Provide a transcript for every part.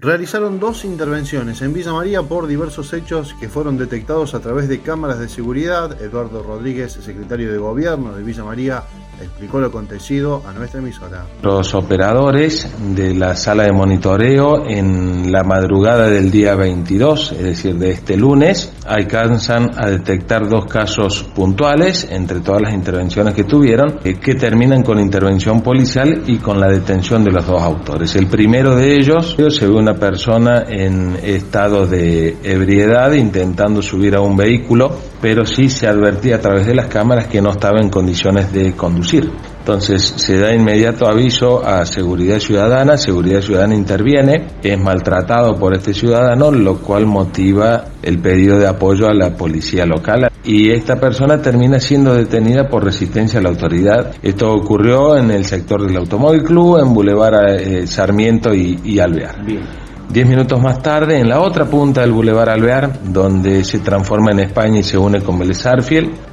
Realizaron dos intervenciones en Villa María por diversos hechos que fueron detectados a través de cámaras de seguridad. Eduardo Rodríguez, secretario de Gobierno de Villa María, explicó lo acontecido a nuestra emisora. Los operadores de la sala de monitoreo en la madrugada del día 22, es decir, de este lunes, alcanzan a detectar dos casos puntuales entre todas las intervenciones que tuvieron, eh, que terminan con intervención policial y con la detención de los dos autores. El primero de ellos se ve una persona en estado de ebriedad intentando subir a un vehículo, pero sí se advertía a través de las cámaras que no estaba en condiciones de conducir. Entonces se da inmediato aviso a Seguridad Ciudadana, Seguridad Ciudadana interviene, es maltratado por este ciudadano, lo cual motiva el pedido de apoyo a la policía local y esta persona termina siendo detenida por resistencia a la autoridad. Esto ocurrió en el sector del Automóvil Club, en Boulevard eh, Sarmiento y, Alvear. Diez minutos más tarde, en la otra punta del Boulevard Alvear, donde se transforma en España y se une con Vélez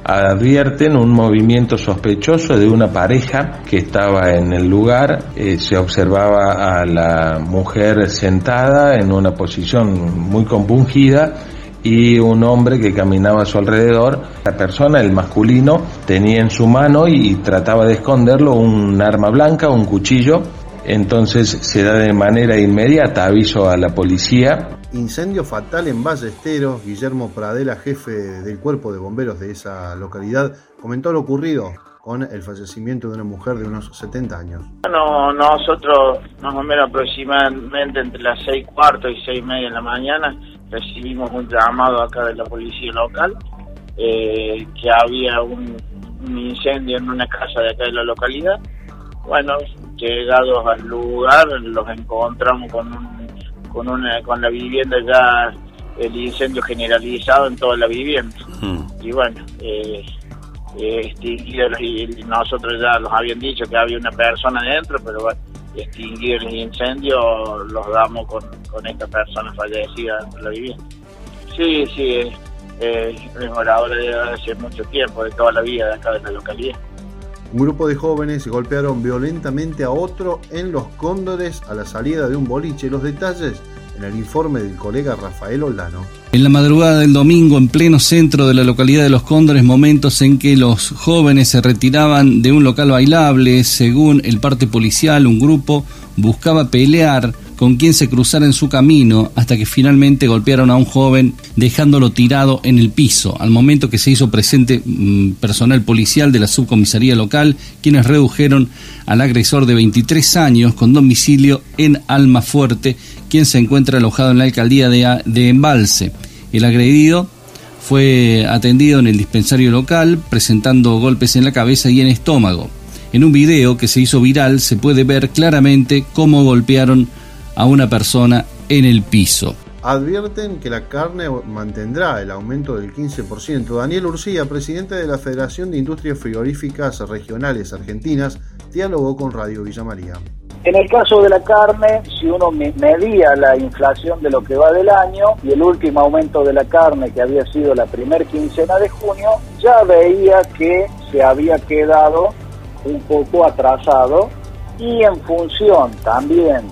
advierten un movimiento sospechoso de una pareja que estaba en el lugar. Eh, se observaba a la mujer sentada en una posición muy compungida y un hombre que caminaba a su alrededor. La persona, el masculino, tenía en su mano y trataba de esconderlo un arma blanca, un cuchillo entonces se da de manera inmediata aviso a la policía. Incendio fatal en Ballesteros. Guillermo Pradela, jefe del cuerpo de bomberos de esa localidad, comentó lo ocurrido con el fallecimiento de una mujer de unos 70 años. Bueno, nosotros más o menos aproximadamente entre las 6 cuartos y 6 y media de la mañana recibimos un llamado acá de la policía local eh, que había un, un incendio en una casa de acá de la localidad. Bueno, llegados al lugar los encontramos con con una con la vivienda ya el incendio generalizado en toda la vivienda. Mm. y bueno eh, eh y nosotros ya los habían dicho que había una persona dentro pero bueno extinguir el incendio los damos con, con esta persona fallecida dentro de la vivienda. Sí sí eh, es moradora de hace mucho tiempo de toda la vida de acá de la localidad un grupo de jóvenes golpearon violentamente a otro en Los Cóndores a la salida de un boliche. Los detalles en el informe del colega Rafael Olano. En la madrugada del domingo, en pleno centro de la localidad de Los Cóndores, momentos en que los jóvenes se retiraban de un local bailable, según el parte policial, un grupo buscaba pelear con quien se cruzara en su camino hasta que finalmente golpearon a un joven dejándolo tirado en el piso. Al momento que se hizo presente mm, personal policial de la subcomisaría local, quienes redujeron al agresor de 23 años con domicilio en Almafuerte, quien se encuentra alojado en la alcaldía de, de Embalse. El agredido fue atendido en el dispensario local presentando golpes en la cabeza y en estómago. En un video que se hizo viral se puede ver claramente cómo golpearon a una persona en el piso. Advierten que la carne mantendrá el aumento del 15%. Daniel Urcía, presidente de la Federación de Industrias Frigoríficas Regionales Argentinas, dialogó con Radio Villa María. En el caso de la carne, si uno medía la inflación de lo que va del año y el último aumento de la carne que había sido la primer quincena de junio, ya veía que se había quedado un poco atrasado y en función también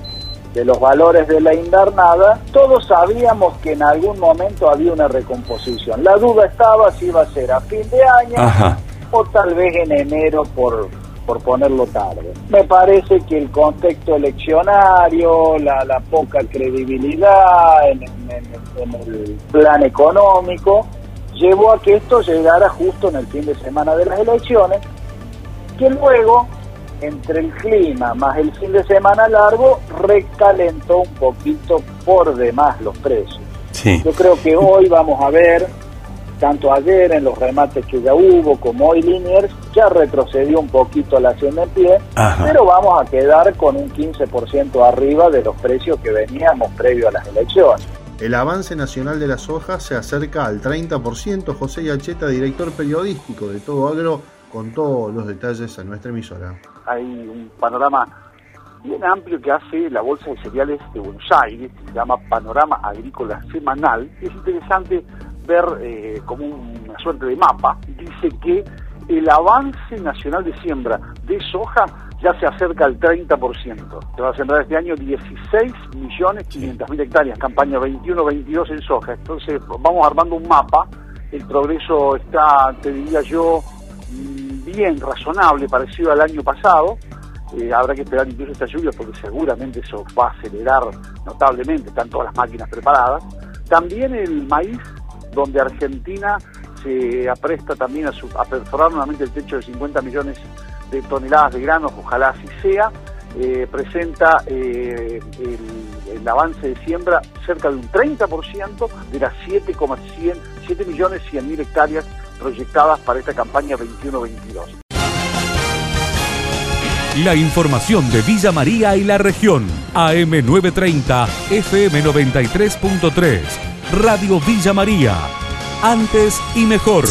de los valores de la invernada, todos sabíamos que en algún momento había una recomposición. La duda estaba si iba a ser a fin de año o tal vez en enero por, por ponerlo tarde. Me parece que el contexto eleccionario, la, la poca credibilidad en, en, el plan económico, llevó a que esto llegara justo en el fin de semana de las elecciones, que luego entre el clima más el fin de semana largo, recalentó un poquito por demás los precios. Yo creo que hoy vamos a ver, tanto ayer en los remates que ya hubo, como hoy Liniers, ya retrocedió un poquito la hacienda en pie, pero vamos a quedar con un 15% arriba de los precios que veníamos previo a las elecciones. El avance nacional de la soja se acerca al 30%. José Yacheta, director periodístico de Todo Agro, con todos los detalles a nuestra emisora. Hay un panorama bien amplio que hace la Bolsa de Cereales de Buenos Aires, que se llama Panorama Agrícola Semanal. Es interesante ver eh, como una suerte de mapa, dice que el avance nacional de siembra de soja ya se acerca al 30%. Se va a sembrar este año 16 millones 500 mil hectáreas, campaña 21-22 en soja. Entonces vamos armando un mapa, el progreso está, te diría yo, bien razonable, parecido al año pasado. Eh, habrá que esperar incluso esta lluvia porque seguramente eso va a acelerar notablemente, están todas las máquinas preparadas. También el maíz, donde Argentina se apresta también a, a perforar nuevamente el techo de 50 millones de toneladas de granos, ojalá así sea, eh, presenta eh, el, avance de siembra cerca de un 30% de las 7,100 7 millones 100 mil hectáreas proyectadas para esta campaña 21-22. La información de Villa María y la región. AM930, FM93.3. Radio Villa María. Antes y mejor.